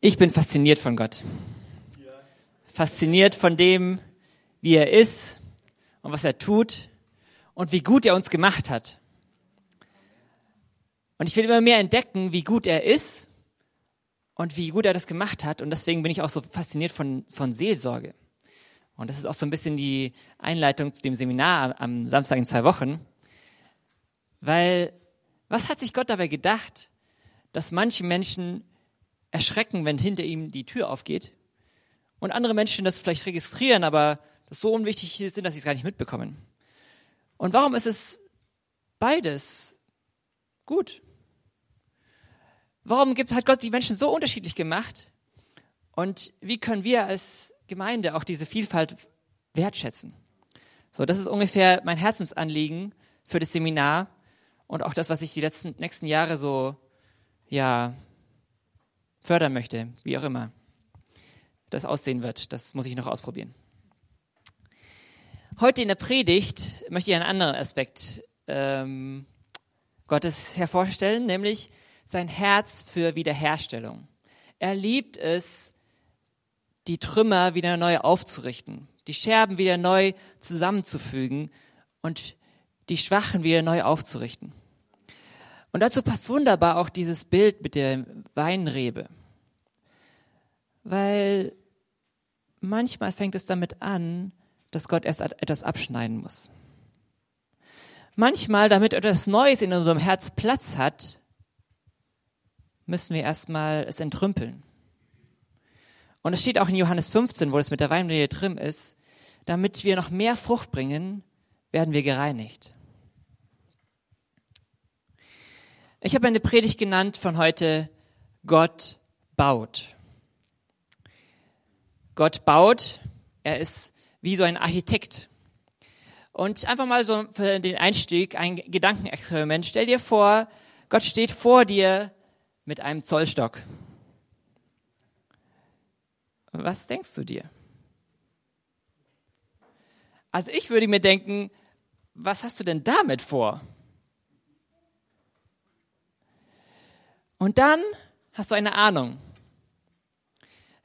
Ich bin fasziniert von Gott. Fasziniert von dem, wie er ist und was er tut und wie gut er uns gemacht hat. Und ich will immer mehr entdecken, wie gut er ist und wie gut er das gemacht hat. Und deswegen bin ich auch so fasziniert von, von Seelsorge. Und das ist auch so ein bisschen die Einleitung zu dem Seminar am Samstag in zwei Wochen. Weil, was hat sich Gott dabei gedacht, dass manche Menschen erschrecken, wenn hinter ihm die Tür aufgeht und andere Menschen das vielleicht registrieren, aber das so unwichtig ist, dass sie es gar nicht mitbekommen. Und warum ist es beides gut? Warum gibt, hat Gott die Menschen so unterschiedlich gemacht? Und wie können wir als Gemeinde auch diese Vielfalt wertschätzen? So, das ist ungefähr mein Herzensanliegen für das Seminar und auch das, was ich die letzten, nächsten Jahre so, ja, fördern möchte, wie auch immer das aussehen wird. Das muss ich noch ausprobieren. Heute in der Predigt möchte ich einen anderen Aspekt ähm, Gottes hervorstellen, nämlich sein Herz für Wiederherstellung. Er liebt es, die Trümmer wieder neu aufzurichten, die Scherben wieder neu zusammenzufügen und die Schwachen wieder neu aufzurichten. Und dazu passt wunderbar auch dieses Bild mit der Weinrebe. Weil manchmal fängt es damit an, dass Gott erst etwas abschneiden muss. Manchmal, damit etwas Neues in unserem Herz Platz hat, müssen wir erstmal es entrümpeln. Und es steht auch in Johannes 15, wo es mit der Weinrebe drin ist, damit wir noch mehr Frucht bringen, werden wir gereinigt. Ich habe eine Predigt genannt von heute, Gott baut. Gott baut, er ist wie so ein Architekt. Und einfach mal so für den Einstieg ein Gedankenexperiment. Stell dir vor, Gott steht vor dir mit einem Zollstock. Was denkst du dir? Also ich würde mir denken, was hast du denn damit vor? Und dann hast du eine Ahnung.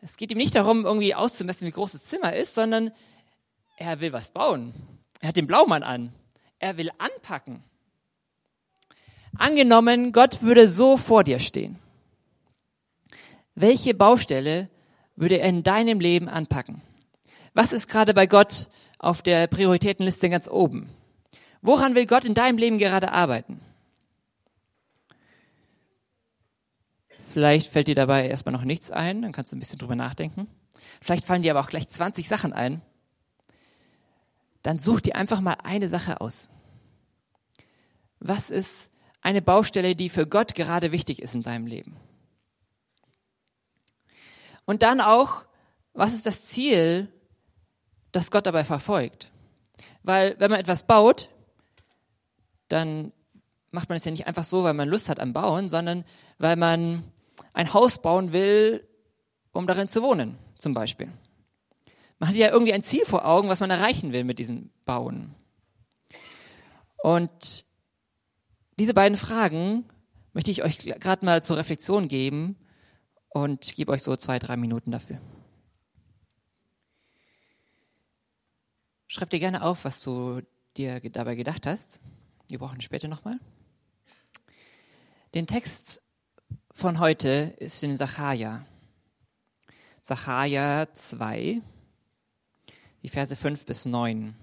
Es geht ihm nicht darum, irgendwie auszumessen, wie groß das Zimmer ist, sondern er will was bauen. Er hat den Blaumann an. Er will anpacken. Angenommen, Gott würde so vor dir stehen. Welche Baustelle würde er in deinem Leben anpacken? Was ist gerade bei Gott auf der Prioritätenliste ganz oben? Woran will Gott in deinem Leben gerade arbeiten? Vielleicht fällt dir dabei erstmal noch nichts ein, dann kannst du ein bisschen drüber nachdenken. Vielleicht fallen dir aber auch gleich 20 Sachen ein. Dann such dir einfach mal eine Sache aus. Was ist eine Baustelle, die für Gott gerade wichtig ist in deinem Leben. Und dann auch, was ist das Ziel, das Gott dabei verfolgt? Weil wenn man etwas baut, dann macht man es ja nicht einfach so, weil man Lust hat am Bauen, sondern weil man ein Haus bauen will, um darin zu wohnen, zum Beispiel. Man hat ja irgendwie ein Ziel vor Augen, was man erreichen will mit diesem Bauen. Und diese beiden Fragen möchte ich euch gerade mal zur Reflexion geben und gebe euch so zwei, drei Minuten dafür. Schreib dir gerne auf, was du dir dabei gedacht hast. Wir brauchen später nochmal. Den Text von heute ist in Sacharja. Sacharja 2, die Verse 5 bis 9.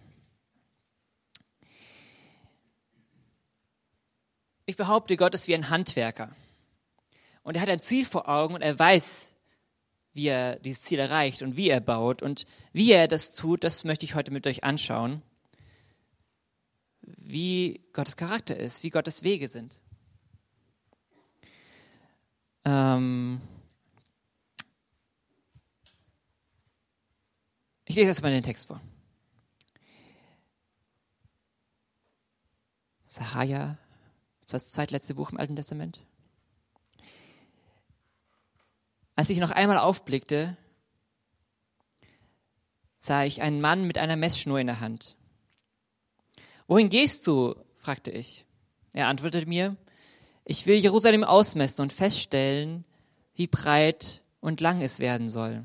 Ich behaupte, Gott ist wie ein Handwerker. Und er hat ein Ziel vor Augen und er weiß, wie er dieses Ziel erreicht und wie er baut. Und wie er das tut, das möchte ich heute mit euch anschauen. Wie Gottes Charakter ist, wie Gottes Wege sind. Ähm ich lese erstmal den Text vor. Sacharja das zweitletzte Buch im Alten Testament. Als ich noch einmal aufblickte, sah ich einen Mann mit einer Messschnur in der Hand. Wohin gehst du? fragte ich. Er antwortete mir, ich will Jerusalem ausmessen und feststellen, wie breit und lang es werden soll.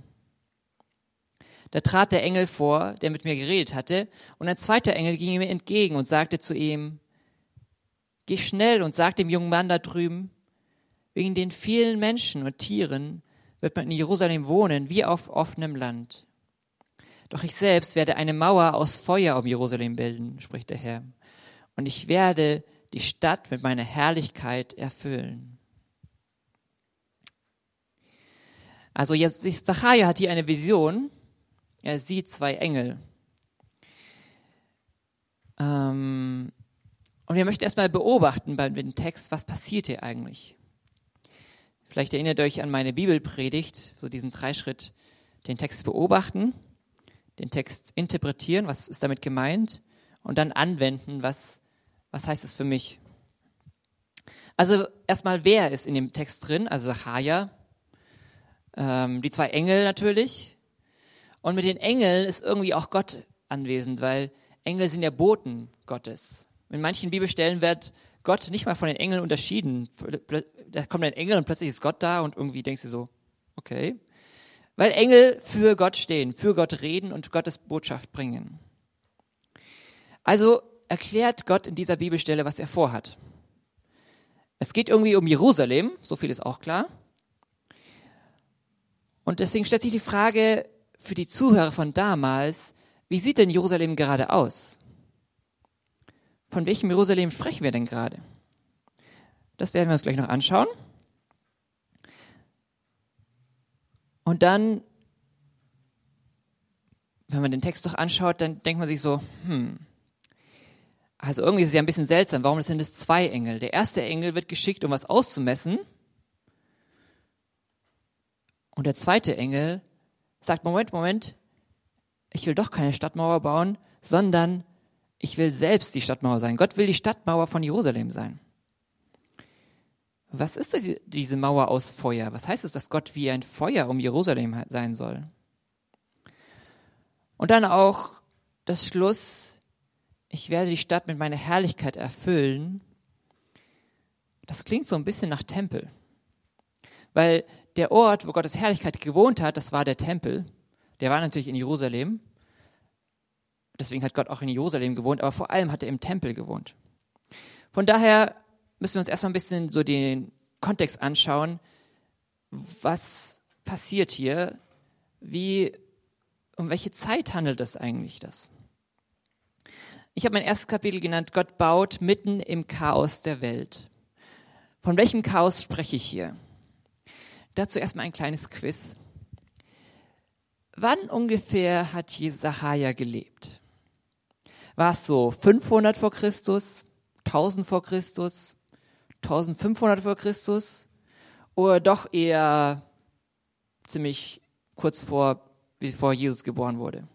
Da trat der Engel vor, der mit mir geredet hatte, und ein zweiter Engel ging mir entgegen und sagte zu ihm, Geh schnell und sag dem jungen Mann da drüben, wegen den vielen Menschen und Tieren wird man in Jerusalem wohnen wie auf offenem Land. Doch ich selbst werde eine Mauer aus Feuer um Jerusalem bilden, spricht der Herr, und ich werde die Stadt mit meiner Herrlichkeit erfüllen. Also jetzt, Zachariah hat hier eine Vision. Er sieht zwei Engel. Ähm, und wir möchten erstmal beobachten bei dem Text, was passiert hier eigentlich. Vielleicht erinnert euch an meine Bibelpredigt, so diesen Dreischritt, den Text beobachten, den Text interpretieren, was ist damit gemeint, und dann anwenden, was, was heißt es für mich. Also erstmal, wer ist in dem Text drin? Also Zacharia, ähm, die zwei Engel natürlich. Und mit den Engeln ist irgendwie auch Gott anwesend, weil Engel sind ja Boten Gottes. In manchen Bibelstellen wird Gott nicht mal von den Engeln unterschieden. Da kommt ein Engel und plötzlich ist Gott da und irgendwie denkst du so, okay. Weil Engel für Gott stehen, für Gott reden und Gottes Botschaft bringen. Also erklärt Gott in dieser Bibelstelle, was er vorhat. Es geht irgendwie um Jerusalem, so viel ist auch klar. Und deswegen stellt sich die Frage für die Zuhörer von damals, wie sieht denn Jerusalem gerade aus? Von welchem Jerusalem sprechen wir denn gerade? Das werden wir uns gleich noch anschauen. Und dann, wenn man den Text doch anschaut, dann denkt man sich so, hm, also irgendwie ist es ja ein bisschen seltsam. Warum sind es zwei Engel? Der erste Engel wird geschickt, um was auszumessen. Und der zweite Engel sagt, Moment, Moment, ich will doch keine Stadtmauer bauen, sondern ich will selbst die Stadtmauer sein. Gott will die Stadtmauer von Jerusalem sein. Was ist das, diese Mauer aus Feuer? Was heißt es, dass Gott wie ein Feuer um Jerusalem sein soll? Und dann auch das Schluss, ich werde die Stadt mit meiner Herrlichkeit erfüllen. Das klingt so ein bisschen nach Tempel. Weil der Ort, wo Gottes Herrlichkeit gewohnt hat, das war der Tempel. Der war natürlich in Jerusalem. Deswegen hat Gott auch in Jerusalem gewohnt, aber vor allem hat er im Tempel gewohnt. Von daher müssen wir uns erstmal ein bisschen so den Kontext anschauen. Was passiert hier? Wie, um welche Zeit handelt es eigentlich das? Ich habe mein erstes Kapitel genannt, Gott baut mitten im Chaos der Welt. Von welchem Chaos spreche ich hier? Dazu erstmal ein kleines Quiz. Wann ungefähr hat Jesaja gelebt? War es so 500 vor Christus, 1000 vor Christus, 1500 vor Christus oder doch eher ziemlich kurz vor, bevor Jesus geboren wurde?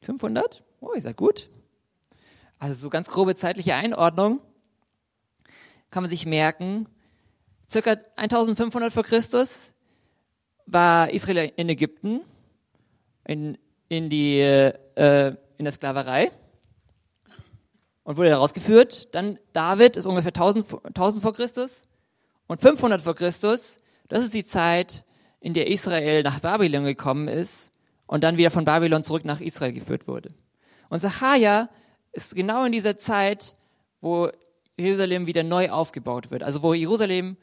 500? Oh, ist ja gut. Also so ganz grobe zeitliche Einordnung kann man sich merken. Circa 1500 vor Christus war Israel in Ägypten, in in die äh, in der Sklaverei und wurde herausgeführt. Dann David ist ungefähr 1000, 1000 vor Christus und 500 vor Christus. Das ist die Zeit, in der Israel nach Babylon gekommen ist und dann wieder von Babylon zurück nach Israel geführt wurde. Und Sacharja ist genau in dieser Zeit, wo Jerusalem wieder neu aufgebaut wird. Also wo Jerusalem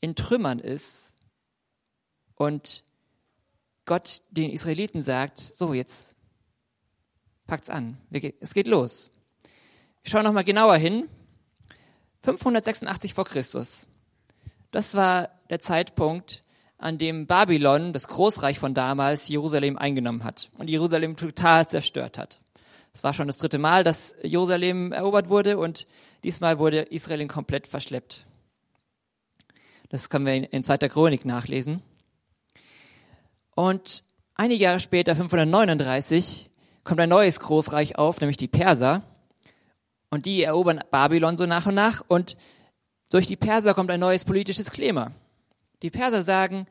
in Trümmern ist und Gott den Israeliten sagt, so jetzt packt's an, es geht los. Ich schaue nochmal genauer hin. 586 vor Christus. Das war der Zeitpunkt, an dem Babylon, das Großreich von damals, Jerusalem eingenommen hat und Jerusalem total zerstört hat. Es war schon das dritte Mal, dass Jerusalem erobert wurde und diesmal wurde Israel komplett verschleppt. Das können wir in 2. Chronik nachlesen. Und einige Jahre später, 539, kommt ein neues Großreich auf, nämlich die Perser. Und die erobern Babylon so nach und nach. Und durch die Perser kommt ein neues politisches Klima. Die Perser sagen,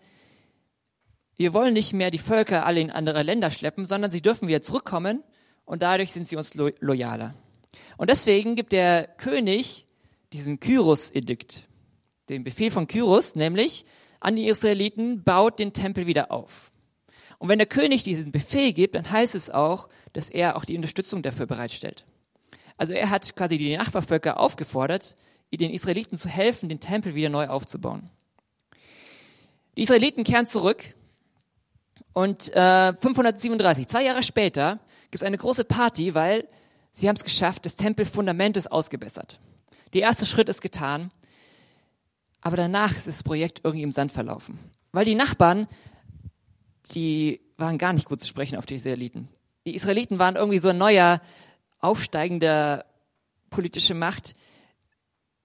wir wollen nicht mehr die Völker alle in andere Länder schleppen, sondern sie dürfen wieder zurückkommen und dadurch sind sie uns lo loyaler. Und deswegen gibt der König diesen Kyros-Edikt. Den Befehl von Kyros, nämlich an die Israeliten, baut den Tempel wieder auf. Und wenn der König diesen Befehl gibt, dann heißt es auch, dass er auch die Unterstützung dafür bereitstellt. Also er hat quasi die Nachbarvölker aufgefordert, den Israeliten zu helfen, den Tempel wieder neu aufzubauen. Die Israeliten kehren zurück und äh, 537, zwei Jahre später, gibt es eine große Party, weil sie haben es geschafft, das Tempelfundament ist ausgebessert. Der erste Schritt ist getan, aber danach ist das Projekt irgendwie im Sand verlaufen. Weil die Nachbarn, die waren gar nicht gut zu sprechen auf die Israeliten. Die Israeliten waren irgendwie so ein neuer, aufsteigender politische Macht.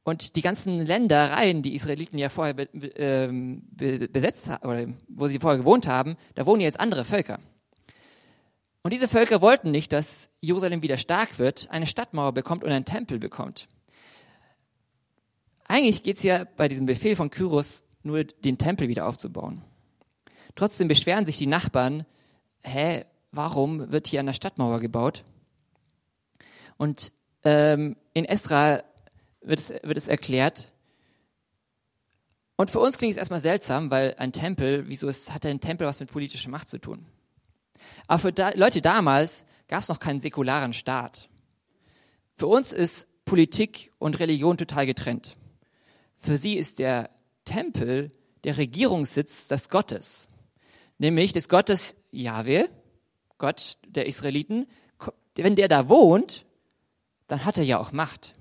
Und die ganzen Ländereien, die Israeliten ja vorher be, ähm, be, besetzt haben, oder wo sie vorher gewohnt haben, da wohnen jetzt andere Völker. Und diese Völker wollten nicht, dass Jerusalem wieder stark wird, eine Stadtmauer bekommt und einen Tempel bekommt. Eigentlich geht es ja bei diesem Befehl von Kyros nur, den Tempel wieder aufzubauen. Trotzdem beschweren sich die Nachbarn, hä, warum wird hier an der Stadtmauer gebaut? Und ähm, in Esra wird es, wird es erklärt. Und für uns klingt es erstmal seltsam, weil ein Tempel, wieso ist, hat ein Tempel was mit politischer Macht zu tun? Aber für da, Leute damals gab es noch keinen säkularen Staat. Für uns ist Politik und Religion total getrennt. Für sie ist der Tempel der Regierungssitz des Gottes, nämlich des Gottes Jahwe, Gott der Israeliten. Wenn der da wohnt, dann hat er ja auch Macht.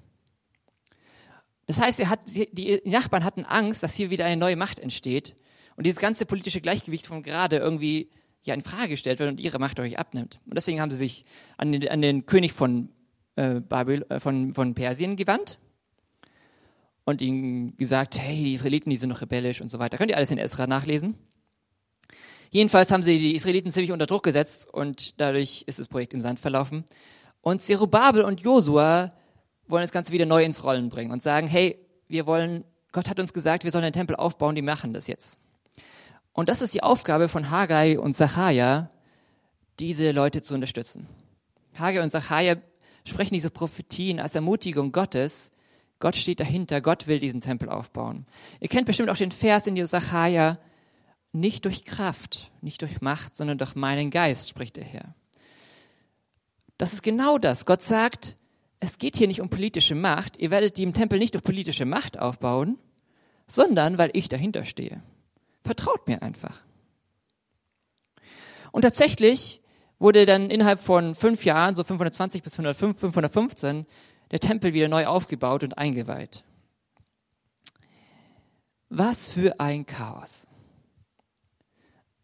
Das heißt, er hat, die Nachbarn hatten Angst, dass hier wieder eine neue Macht entsteht und dieses ganze politische Gleichgewicht von gerade irgendwie ja in Frage gestellt wird und ihre Macht euch abnimmt. Und deswegen haben sie sich an den, an den König von, äh, Babel, äh, von, von Persien gewandt und ihm gesagt, hey, die Israeliten, die sind noch rebellisch und so weiter. Könnt ihr alles in Esra nachlesen? Jedenfalls haben sie die Israeliten ziemlich unter Druck gesetzt und dadurch ist das Projekt im Sand verlaufen. Und Zerubabel und Josua wollen das Ganze wieder neu ins Rollen bringen und sagen, hey, wir wollen, Gott hat uns gesagt, wir sollen den Tempel aufbauen, die machen das jetzt. Und das ist die Aufgabe von Haggai und Zachariah, diese Leute zu unterstützen. Haggai und Zachariah sprechen diese Prophetien als Ermutigung Gottes. Gott steht dahinter, Gott will diesen Tempel aufbauen. Ihr kennt bestimmt auch den Vers in Zachariah, nicht durch Kraft, nicht durch Macht, sondern durch meinen Geist, spricht der Herr. Das ist genau das. Gott sagt, es geht hier nicht um politische Macht. Ihr werdet den Tempel nicht durch politische Macht aufbauen, sondern weil ich dahinter stehe. Vertraut mir einfach. Und tatsächlich wurde dann innerhalb von fünf Jahren, so 520 bis 515, der Tempel wieder neu aufgebaut und eingeweiht. Was für ein Chaos.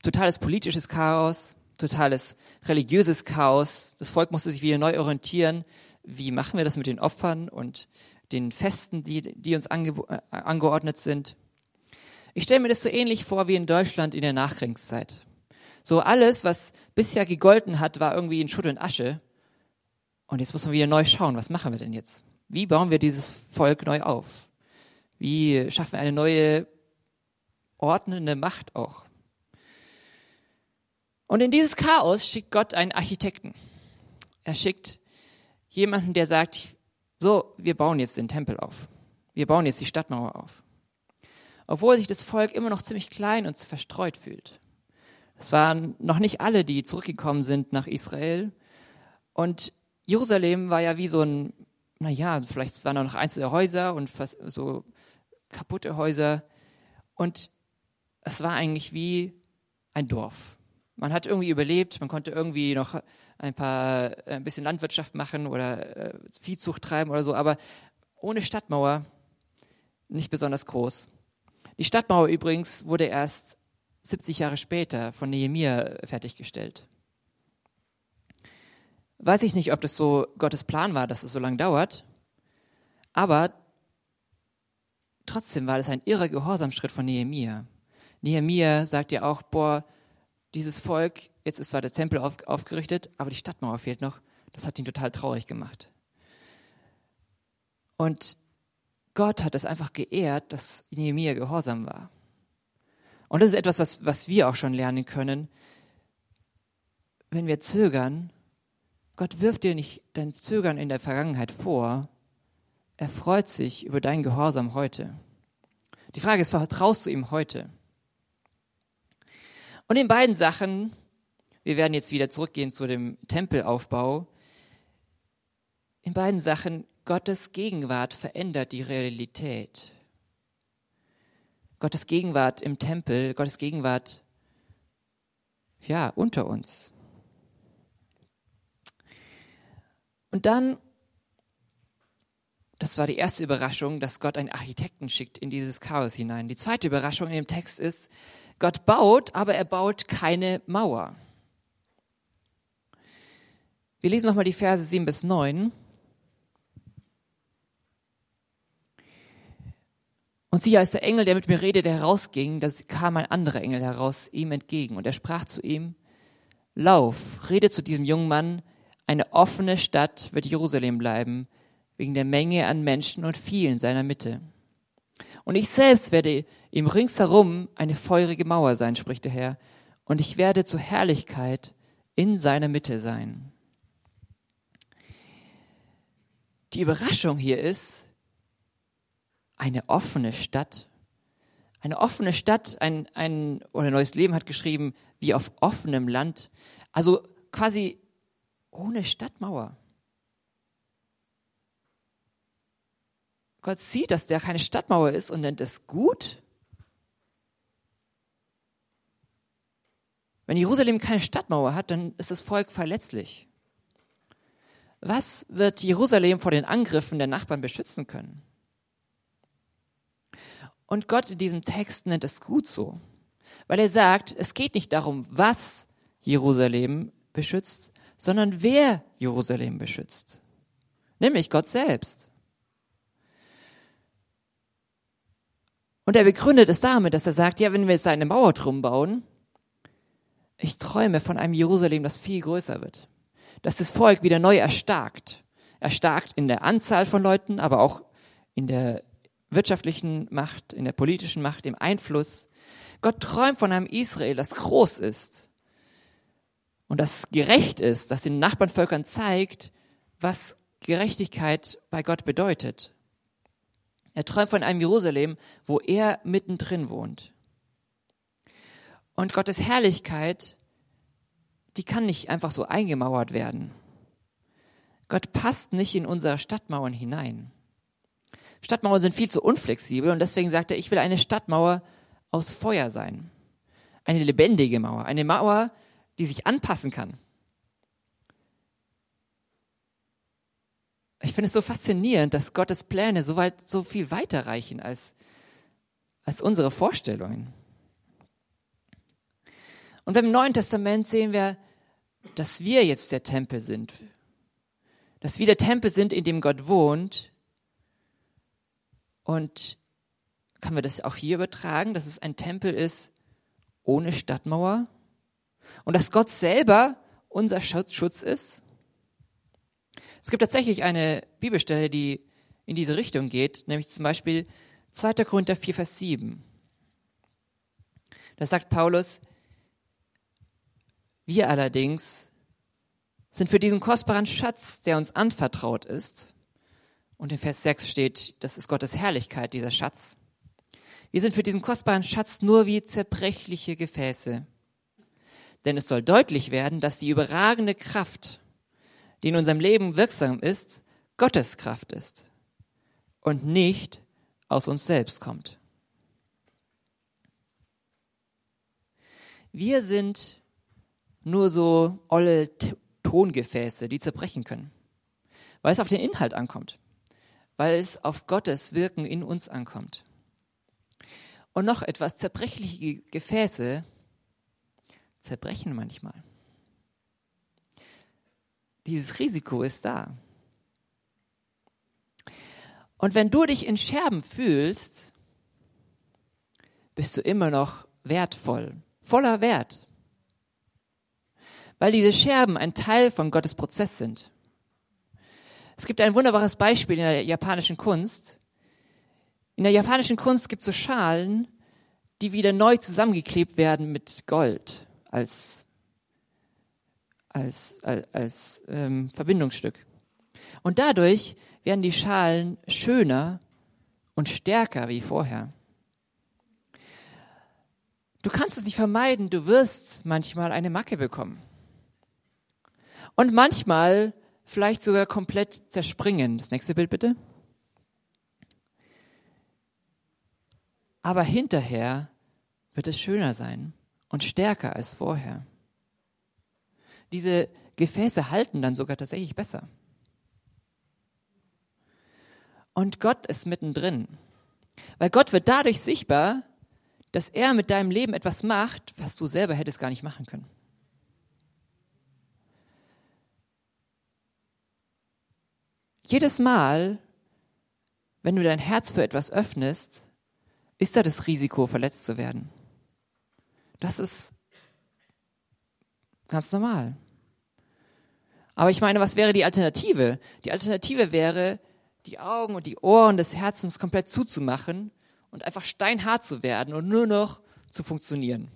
Totales politisches Chaos, totales religiöses Chaos. Das Volk musste sich wieder neu orientieren. Wie machen wir das mit den Opfern und den Festen, die, die uns ange, äh, angeordnet sind? Ich stelle mir das so ähnlich vor wie in Deutschland in der Nachkriegszeit. So alles, was bisher gegolten hat, war irgendwie in Schutt und Asche. Und jetzt muss man wieder neu schauen, was machen wir denn jetzt? Wie bauen wir dieses Volk neu auf? Wie schaffen wir eine neue ordnende Macht auch? Und in dieses Chaos schickt Gott einen Architekten. Er schickt jemanden, der sagt, so, wir bauen jetzt den Tempel auf. Wir bauen jetzt die Stadtmauer auf obwohl sich das Volk immer noch ziemlich klein und verstreut fühlt. Es waren noch nicht alle, die zurückgekommen sind nach Israel. Und Jerusalem war ja wie so ein, naja, vielleicht waren da noch einzelne Häuser und so kaputte Häuser. Und es war eigentlich wie ein Dorf. Man hat irgendwie überlebt, man konnte irgendwie noch ein paar, äh, ein bisschen Landwirtschaft machen oder äh, Viehzucht treiben oder so, aber ohne Stadtmauer nicht besonders groß. Die Stadtmauer übrigens wurde erst 70 Jahre später von Nehemia fertiggestellt. Weiß ich nicht, ob das so Gottes Plan war, dass es so lange dauert, aber trotzdem war das ein irrer Gehorsamschritt von Nehemia. Nehemia sagt ja auch, boah, dieses Volk, jetzt ist zwar der Tempel auf, aufgerichtet, aber die Stadtmauer fehlt noch. Das hat ihn total traurig gemacht. Und Gott hat es einfach geehrt, dass Nehemiah gehorsam war. Und das ist etwas, was, was wir auch schon lernen können. Wenn wir zögern, Gott wirft dir nicht dein Zögern in der Vergangenheit vor. Er freut sich über dein Gehorsam heute. Die Frage ist, vertraust du ihm heute? Und in beiden Sachen, wir werden jetzt wieder zurückgehen zu dem Tempelaufbau, in beiden Sachen, Gottes Gegenwart verändert die Realität. Gottes Gegenwart im Tempel, Gottes Gegenwart, ja, unter uns. Und dann, das war die erste Überraschung, dass Gott einen Architekten schickt in dieses Chaos hinein. Die zweite Überraschung in dem Text ist, Gott baut, aber er baut keine Mauer. Wir lesen nochmal die Verse 7 bis 9. Und siehe, als der Engel, der mit mir redete, herausging, da kam ein anderer Engel heraus ihm entgegen. Und er sprach zu ihm, Lauf, rede zu diesem jungen Mann, eine offene Stadt wird Jerusalem bleiben, wegen der Menge an Menschen und vielen seiner Mitte. Und ich selbst werde ihm ringsherum eine feurige Mauer sein, spricht der Herr, und ich werde zur Herrlichkeit in seiner Mitte sein. Die Überraschung hier ist, eine offene Stadt. Eine offene Stadt, ein, ein, oder Neues Leben hat geschrieben, wie auf offenem Land. Also quasi ohne Stadtmauer. Gott sieht, dass der keine Stadtmauer ist und nennt es gut. Wenn Jerusalem keine Stadtmauer hat, dann ist das Volk verletzlich. Was wird Jerusalem vor den Angriffen der Nachbarn beschützen können? Und Gott in diesem Text nennt es gut so, weil er sagt, es geht nicht darum, was Jerusalem beschützt, sondern wer Jerusalem beschützt. Nämlich Gott selbst. Und er begründet es damit, dass er sagt, ja, wenn wir jetzt eine Mauer drum bauen, ich träume von einem Jerusalem, das viel größer wird. Dass das Volk wieder neu erstarkt. Erstarkt in der Anzahl von Leuten, aber auch in der wirtschaftlichen Macht, in der politischen Macht, im Einfluss. Gott träumt von einem Israel, das groß ist und das gerecht ist, das den Nachbarnvölkern zeigt, was Gerechtigkeit bei Gott bedeutet. Er träumt von einem Jerusalem, wo er mittendrin wohnt. Und Gottes Herrlichkeit, die kann nicht einfach so eingemauert werden. Gott passt nicht in unsere Stadtmauern hinein. Stadtmauern sind viel zu unflexibel und deswegen sagt er, ich will eine Stadtmauer aus Feuer sein. Eine lebendige Mauer, eine Mauer, die sich anpassen kann. Ich finde es so faszinierend, dass Gottes Pläne so weit, so viel weiter reichen als, als unsere Vorstellungen. Und im Neuen Testament sehen wir, dass wir jetzt der Tempel sind. Dass wir der Tempel sind, in dem Gott wohnt und können wir das auch hier übertragen, dass es ein Tempel ist ohne Stadtmauer? Und dass Gott selber unser Schutz ist? Es gibt tatsächlich eine Bibelstelle, die in diese Richtung geht, nämlich zum Beispiel 2. Korinther 4, Vers 7. Da sagt Paulus, wir allerdings sind für diesen kostbaren Schatz, der uns anvertraut ist, und in Vers 6 steht, das ist Gottes Herrlichkeit, dieser Schatz. Wir sind für diesen kostbaren Schatz nur wie zerbrechliche Gefäße. Denn es soll deutlich werden, dass die überragende Kraft, die in unserem Leben wirksam ist, Gottes Kraft ist und nicht aus uns selbst kommt. Wir sind nur so olle Tongefäße, die zerbrechen können, weil es auf den Inhalt ankommt weil es auf Gottes Wirken in uns ankommt. Und noch etwas, zerbrechliche Gefäße zerbrechen manchmal. Dieses Risiko ist da. Und wenn du dich in Scherben fühlst, bist du immer noch wertvoll, voller Wert. Weil diese Scherben ein Teil von Gottes Prozess sind. Es gibt ein wunderbares Beispiel in der japanischen Kunst. In der japanischen Kunst gibt es so Schalen, die wieder neu zusammengeklebt werden mit Gold als, als, als, als ähm, Verbindungsstück. Und dadurch werden die Schalen schöner und stärker wie vorher. du kannst es nicht vermeiden, du wirst manchmal eine Macke bekommen. Und manchmal vielleicht sogar komplett zerspringen. Das nächste Bild bitte. Aber hinterher wird es schöner sein und stärker als vorher. Diese Gefäße halten dann sogar tatsächlich besser. Und Gott ist mittendrin. Weil Gott wird dadurch sichtbar, dass er mit deinem Leben etwas macht, was du selber hättest gar nicht machen können. Jedes Mal, wenn du dein Herz für etwas öffnest, ist da das Risiko, verletzt zu werden. Das ist ganz normal. Aber ich meine, was wäre die Alternative? Die Alternative wäre, die Augen und die Ohren des Herzens komplett zuzumachen und einfach steinhart zu werden und nur noch zu funktionieren.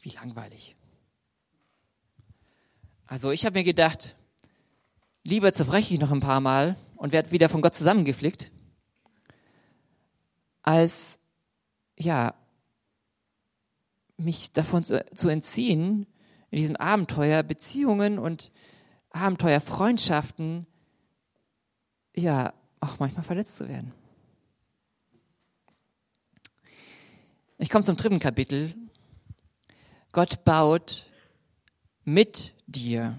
Wie langweilig. Also ich habe mir gedacht, lieber zerbreche ich noch ein paar Mal und werde wieder von Gott zusammengeflickt, als ja mich davon zu, zu entziehen, in diesem Abenteuer Beziehungen und Abenteuerfreundschaften ja auch manchmal verletzt zu werden. Ich komme zum dritten Kapitel. Gott baut mit dir.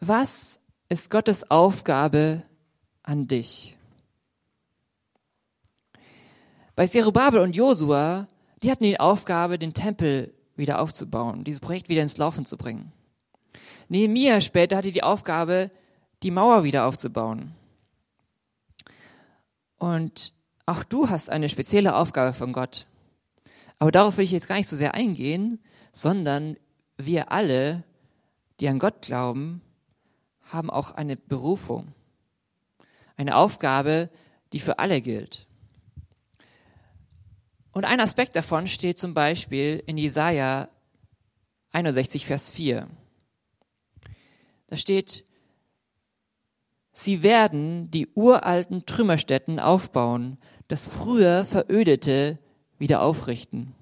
Was ist Gottes Aufgabe an dich? Bei Zerubabel und Josua, die hatten die Aufgabe, den Tempel wieder aufzubauen, dieses Projekt wieder ins Laufen zu bringen. Nehemiah später hatte die Aufgabe, die Mauer wieder aufzubauen. Und auch du hast eine spezielle Aufgabe von Gott. Aber darauf will ich jetzt gar nicht so sehr eingehen, sondern wir alle, die an Gott glauben, haben auch eine Berufung. Eine Aufgabe, die für alle gilt. Und ein Aspekt davon steht zum Beispiel in Jesaja 61, Vers 4. Da steht, sie werden die uralten Trümmerstätten aufbauen, das früher verödete wieder aufrichten.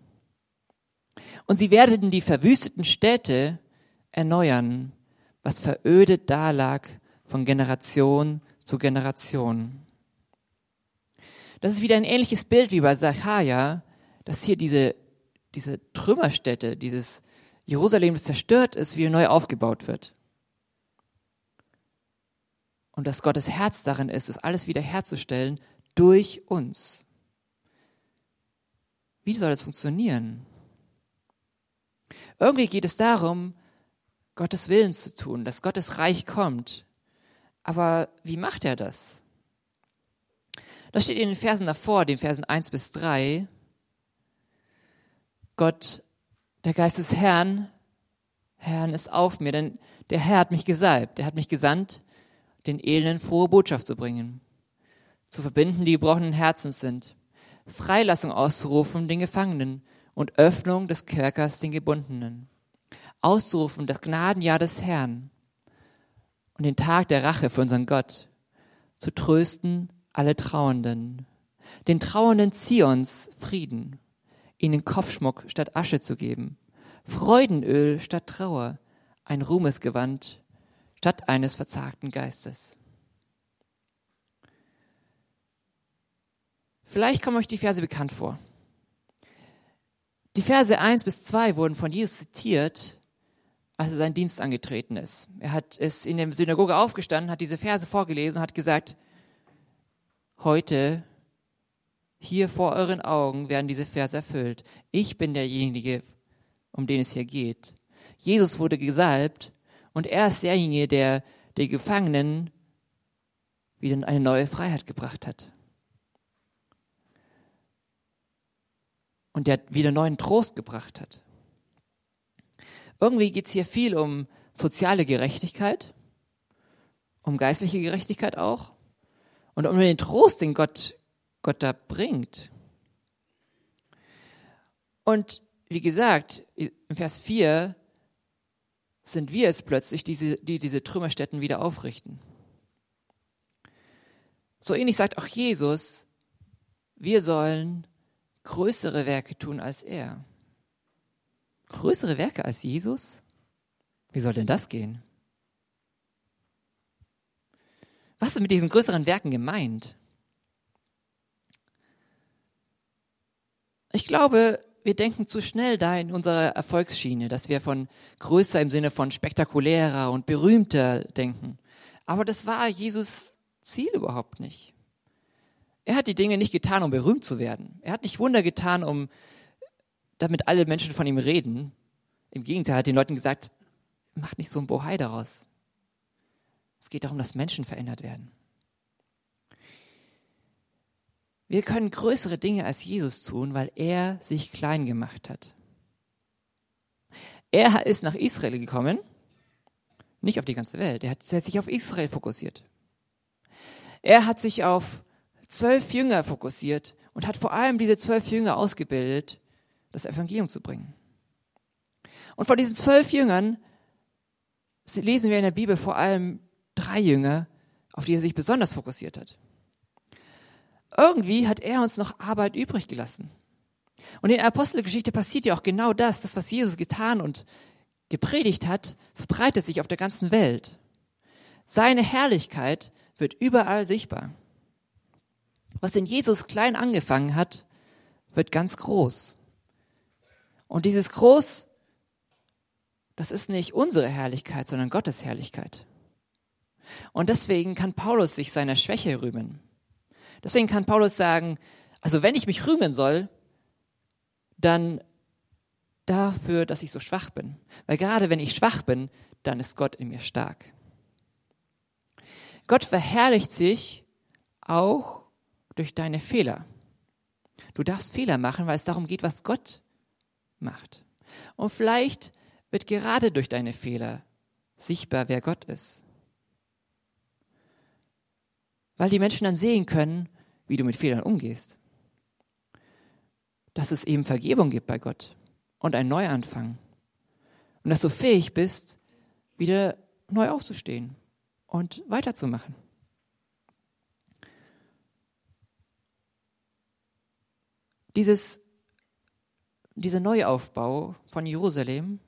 Und sie werden die verwüsteten Städte erneuern, was verödet dalag von Generation zu Generation. Das ist wieder ein ähnliches Bild wie bei Zachariah, dass hier diese, diese Trümmerstätte, dieses Jerusalem, das zerstört ist, wieder neu aufgebaut wird. Und dass Gottes Herz darin ist, es alles wieder herzustellen durch uns. Wie soll das funktionieren? Irgendwie geht es darum, Gottes Willen zu tun, dass Gottes Reich kommt. Aber wie macht er das? Das steht in den Versen davor, den Versen 1 bis 3. Gott, der Geist des Herrn, Herrn ist auf mir, denn der Herr hat mich gesalbt, er hat mich gesandt, den Elenden frohe Botschaft zu bringen, zu verbinden, die gebrochenen Herzens sind, Freilassung auszurufen den Gefangenen und Öffnung des Kerkers den Gebundenen, auszurufen das Gnadenjahr des Herrn und den Tag der Rache für unseren Gott, zu trösten alle Trauenden, den Trauenden Zions Frieden ihnen Kopfschmuck statt Asche zu geben, Freudenöl statt Trauer, ein Ruhmesgewand statt eines verzagten Geistes. Vielleicht kommen euch die Verse bekannt vor. Die Verse 1 bis 2 wurden von Jesus zitiert, als er seinen Dienst angetreten ist. Er hat es in der Synagoge aufgestanden, hat diese Verse vorgelesen und hat gesagt, heute hier vor euren Augen werden diese Verse erfüllt. Ich bin derjenige, um den es hier geht. Jesus wurde gesalbt und er ist derjenige, der die Gefangenen wieder eine neue Freiheit gebracht hat. Und der wieder neuen Trost gebracht hat. Irgendwie geht es hier viel um soziale Gerechtigkeit, um geistliche Gerechtigkeit auch und um den Trost, den Gott Gott da bringt. Und wie gesagt, im Vers 4 sind wir es plötzlich, die die diese Trümmerstätten wieder aufrichten. So ähnlich sagt auch Jesus, wir sollen größere Werke tun als er. Größere Werke als Jesus? Wie soll denn das gehen? Was ist mit diesen größeren Werken gemeint? Ich glaube, wir denken zu schnell da in unserer Erfolgsschiene, dass wir von größer im Sinne von spektakulärer und berühmter denken. Aber das war Jesus Ziel überhaupt nicht. Er hat die Dinge nicht getan, um berühmt zu werden. Er hat nicht Wunder getan, um damit alle Menschen von ihm reden. Im Gegenteil, er hat den Leuten gesagt, macht nicht so ein Bohai daraus. Es geht darum, dass Menschen verändert werden. Wir können größere Dinge als Jesus tun, weil er sich klein gemacht hat. Er ist nach Israel gekommen, nicht auf die ganze Welt. Er hat, sich auf Israel fokussiert. Er hat sich auf zwölf Jünger fokussiert und hat vor allem diese zwölf Jünger ausgebildet, das Evangelium zu bringen. Und von diesen zwölf Jüngern lesen wir in der Bibel vor allem drei Jünger, auf die er sich besonders fokussiert hat irgendwie hat er uns noch Arbeit übrig gelassen. Und in der Apostelgeschichte passiert ja auch genau das, das, was Jesus getan und gepredigt hat, verbreitet sich auf der ganzen Welt. Seine Herrlichkeit wird überall sichtbar. Was in Jesus klein angefangen hat, wird ganz groß. Und dieses Groß, das ist nicht unsere Herrlichkeit, sondern Gottes Herrlichkeit. Und deswegen kann Paulus sich seiner Schwäche rühmen. Deswegen kann Paulus sagen, also wenn ich mich rühmen soll, dann dafür, dass ich so schwach bin. Weil gerade wenn ich schwach bin, dann ist Gott in mir stark. Gott verherrlicht sich auch durch deine Fehler. Du darfst Fehler machen, weil es darum geht, was Gott macht. Und vielleicht wird gerade durch deine Fehler sichtbar, wer Gott ist weil die Menschen dann sehen können, wie du mit Fehlern umgehst. Dass es eben Vergebung gibt bei Gott und einen Neuanfang. Und dass du fähig bist, wieder neu aufzustehen und weiterzumachen. Dieses, dieser Neuaufbau von Jerusalem,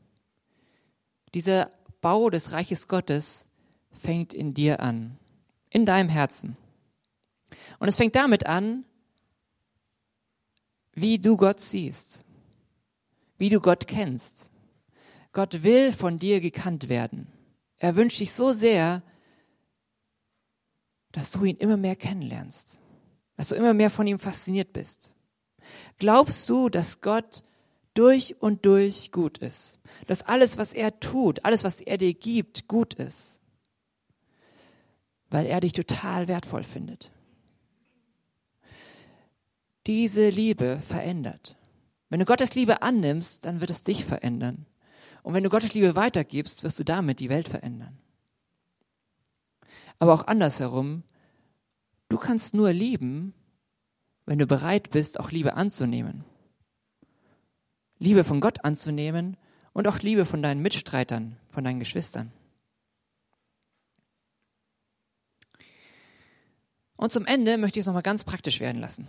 dieser Bau des Reiches Gottes fängt in dir an in deinem Herzen. Und es fängt damit an, wie du Gott siehst, wie du Gott kennst. Gott will von dir gekannt werden. Er wünscht dich so sehr, dass du ihn immer mehr kennenlernst, dass du immer mehr von ihm fasziniert bist. Glaubst du, dass Gott durch und durch gut ist, dass alles, was er tut, alles, was er dir gibt, gut ist? Weil er dich total wertvoll findet. Diese Liebe verändert. Wenn du Gottes Liebe annimmst, dann wird es dich verändern. Und wenn du Gottes Liebe weitergibst, wirst du damit die Welt verändern. Aber auch andersherum, du kannst nur lieben, wenn du bereit bist, auch Liebe anzunehmen. Liebe von Gott anzunehmen und auch Liebe von deinen Mitstreitern, von deinen Geschwistern. Und zum Ende möchte ich es nochmal ganz praktisch werden lassen.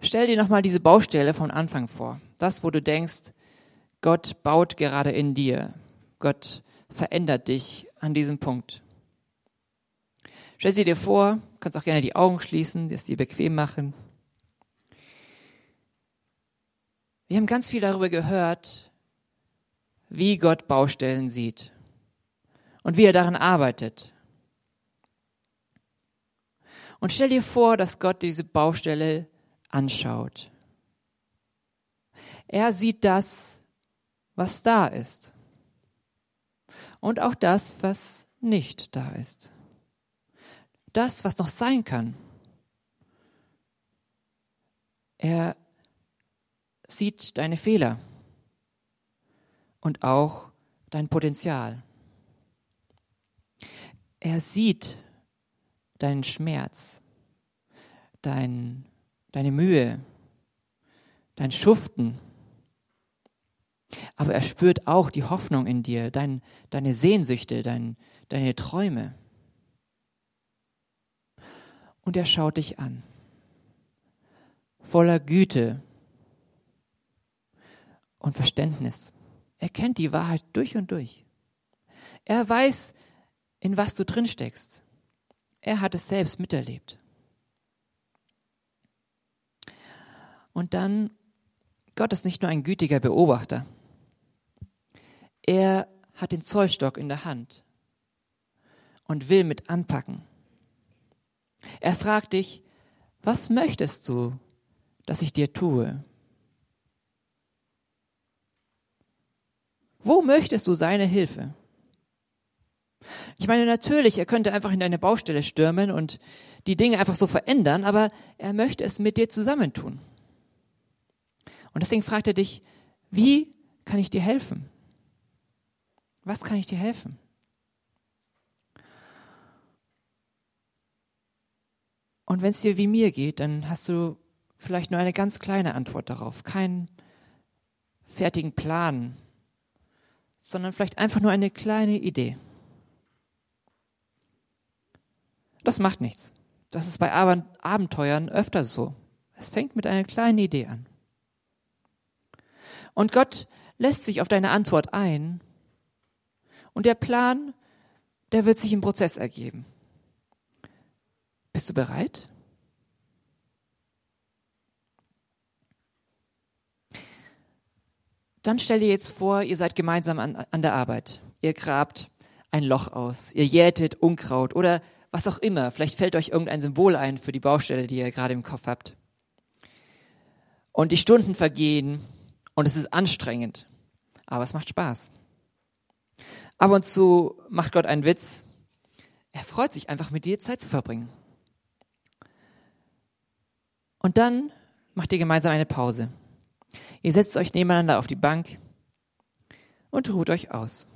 Stell dir nochmal diese Baustelle von Anfang vor. Das, wo du denkst, Gott baut gerade in dir. Gott verändert dich an diesem Punkt. Stell sie dir vor, kannst auch gerne die Augen schließen, es dir bequem machen. Wir haben ganz viel darüber gehört, wie Gott Baustellen sieht und wie er daran arbeitet und stell dir vor, dass Gott diese Baustelle anschaut. Er sieht das, was da ist. Und auch das, was nicht da ist. Das, was noch sein kann. Er sieht deine Fehler und auch dein Potenzial. Er sieht deinen Schmerz, dein, deine Mühe, dein Schuften. Aber er spürt auch die Hoffnung in dir, dein, deine Sehnsüchte, dein, deine Träume. und er schaut dich an. Voller Güte und Verständnis. Er kennt die Wahrheit durch und durch. Er weiß, in was du drin steckst. Er hat es selbst miterlebt. Und dann, Gott ist nicht nur ein gütiger Beobachter. Er hat den Zollstock in der Hand und will mit anpacken. Er fragt dich, was möchtest du, dass ich dir tue? Wo möchtest du seine Hilfe? Ich meine, natürlich, er könnte einfach in deine Baustelle stürmen und die Dinge einfach so verändern, aber er möchte es mit dir zusammentun. Und deswegen fragt er dich, wie kann ich dir helfen? Was kann ich dir helfen? Und wenn es dir wie mir geht, dann hast du vielleicht nur eine ganz kleine Antwort darauf, keinen fertigen Plan, sondern vielleicht einfach nur eine kleine Idee. Das macht nichts. Das ist bei Abenteuern öfter so. Es fängt mit einer kleinen Idee an. Und Gott lässt sich auf deine Antwort ein und der Plan, der wird sich im Prozess ergeben. Bist du bereit? Dann stell dir jetzt vor, ihr seid gemeinsam an, an der Arbeit. Ihr grabt ein Loch aus, ihr jätet Unkraut oder was auch immer. Vielleicht fällt euch irgendein Symbol ein für die Baustelle, die ihr gerade im Kopf habt. Und die Stunden vergehen und es ist anstrengend, aber es macht Spaß. Ab und zu macht Gott einen Witz. Er freut sich einfach mit dir Zeit zu verbringen. Und dann macht ihr gemeinsam eine Pause. Ihr setzt euch nebeneinander auf die Bank und ruht euch aus.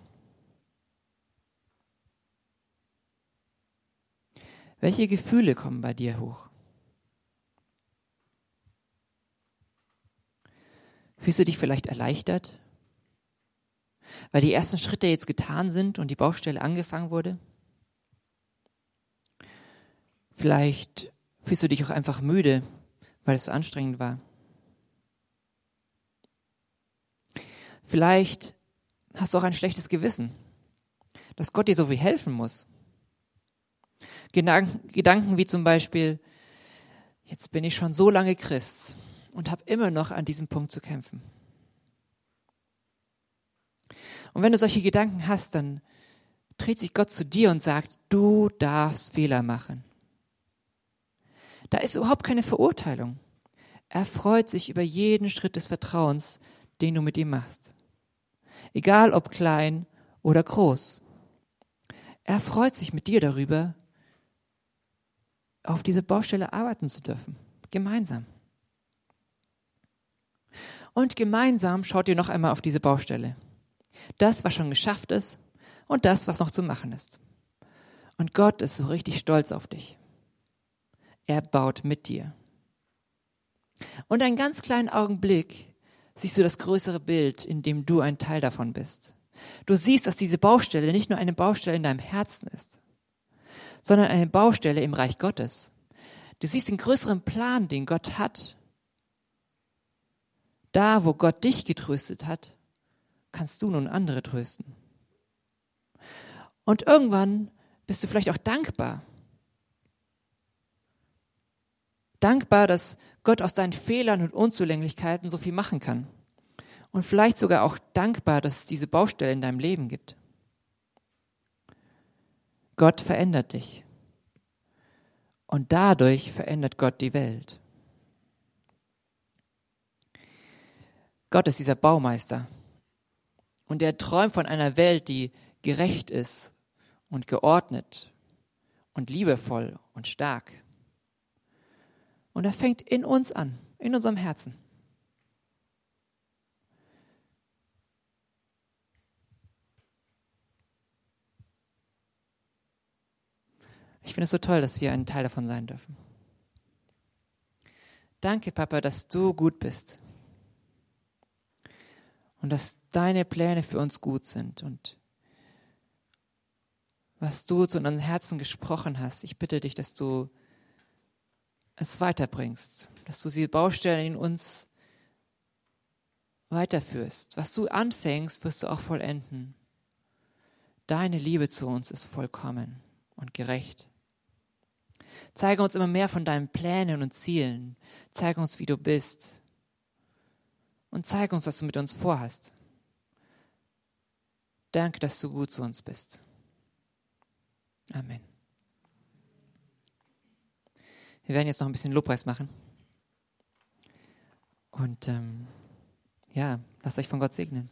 Welche Gefühle kommen bei dir hoch? Fühlst du dich vielleicht erleichtert, weil die ersten Schritte jetzt getan sind und die Baustelle angefangen wurde? Vielleicht fühlst du dich auch einfach müde, weil es so anstrengend war. Vielleicht hast du auch ein schlechtes Gewissen, dass Gott dir so viel helfen muss. Gedanken, wie zum Beispiel, jetzt bin ich schon so lange Christ und habe immer noch an diesem Punkt zu kämpfen. Und wenn du solche Gedanken hast, dann dreht sich Gott zu dir und sagt, du darfst Fehler machen. Da ist überhaupt keine Verurteilung. Er freut sich über jeden Schritt des Vertrauens, den du mit ihm machst. Egal ob klein oder groß. Er freut sich mit dir darüber, auf diese Baustelle arbeiten zu dürfen. Gemeinsam. Und gemeinsam schaut ihr noch einmal auf diese Baustelle. Das, was schon geschafft ist und das, was noch zu machen ist. Und Gott ist so richtig stolz auf dich. Er baut mit dir. Und einen ganz kleinen Augenblick siehst du das größere Bild, in dem du ein Teil davon bist. Du siehst, dass diese Baustelle nicht nur eine Baustelle in deinem Herzen ist, sondern eine Baustelle im Reich Gottes. Du siehst den größeren Plan, den Gott hat. Da, wo Gott dich getröstet hat, kannst du nun andere trösten. Und irgendwann bist du vielleicht auch dankbar. Dankbar, dass Gott aus deinen Fehlern und Unzulänglichkeiten so viel machen kann. Und vielleicht sogar auch dankbar, dass es diese Baustelle in deinem Leben gibt. Gott verändert dich. Und dadurch verändert Gott die Welt. Gott ist dieser Baumeister. Und er träumt von einer Welt, die gerecht ist und geordnet und liebevoll und stark. Und er fängt in uns an, in unserem Herzen. Ich finde es so toll, dass wir ein Teil davon sein dürfen. Danke, Papa, dass du gut bist. Und dass deine Pläne für uns gut sind und was du zu unseren Herzen gesprochen hast. Ich bitte dich, dass du es weiterbringst, dass du die Baustellen in uns weiterführst. Was du anfängst, wirst du auch vollenden. Deine Liebe zu uns ist vollkommen und gerecht. Zeige uns immer mehr von deinen Plänen und Zielen. Zeige uns, wie du bist. Und zeige uns, was du mit uns vorhast. Danke, dass du gut zu uns bist. Amen. Wir werden jetzt noch ein bisschen Lobpreis machen. Und ähm, ja, lasst euch von Gott segnen.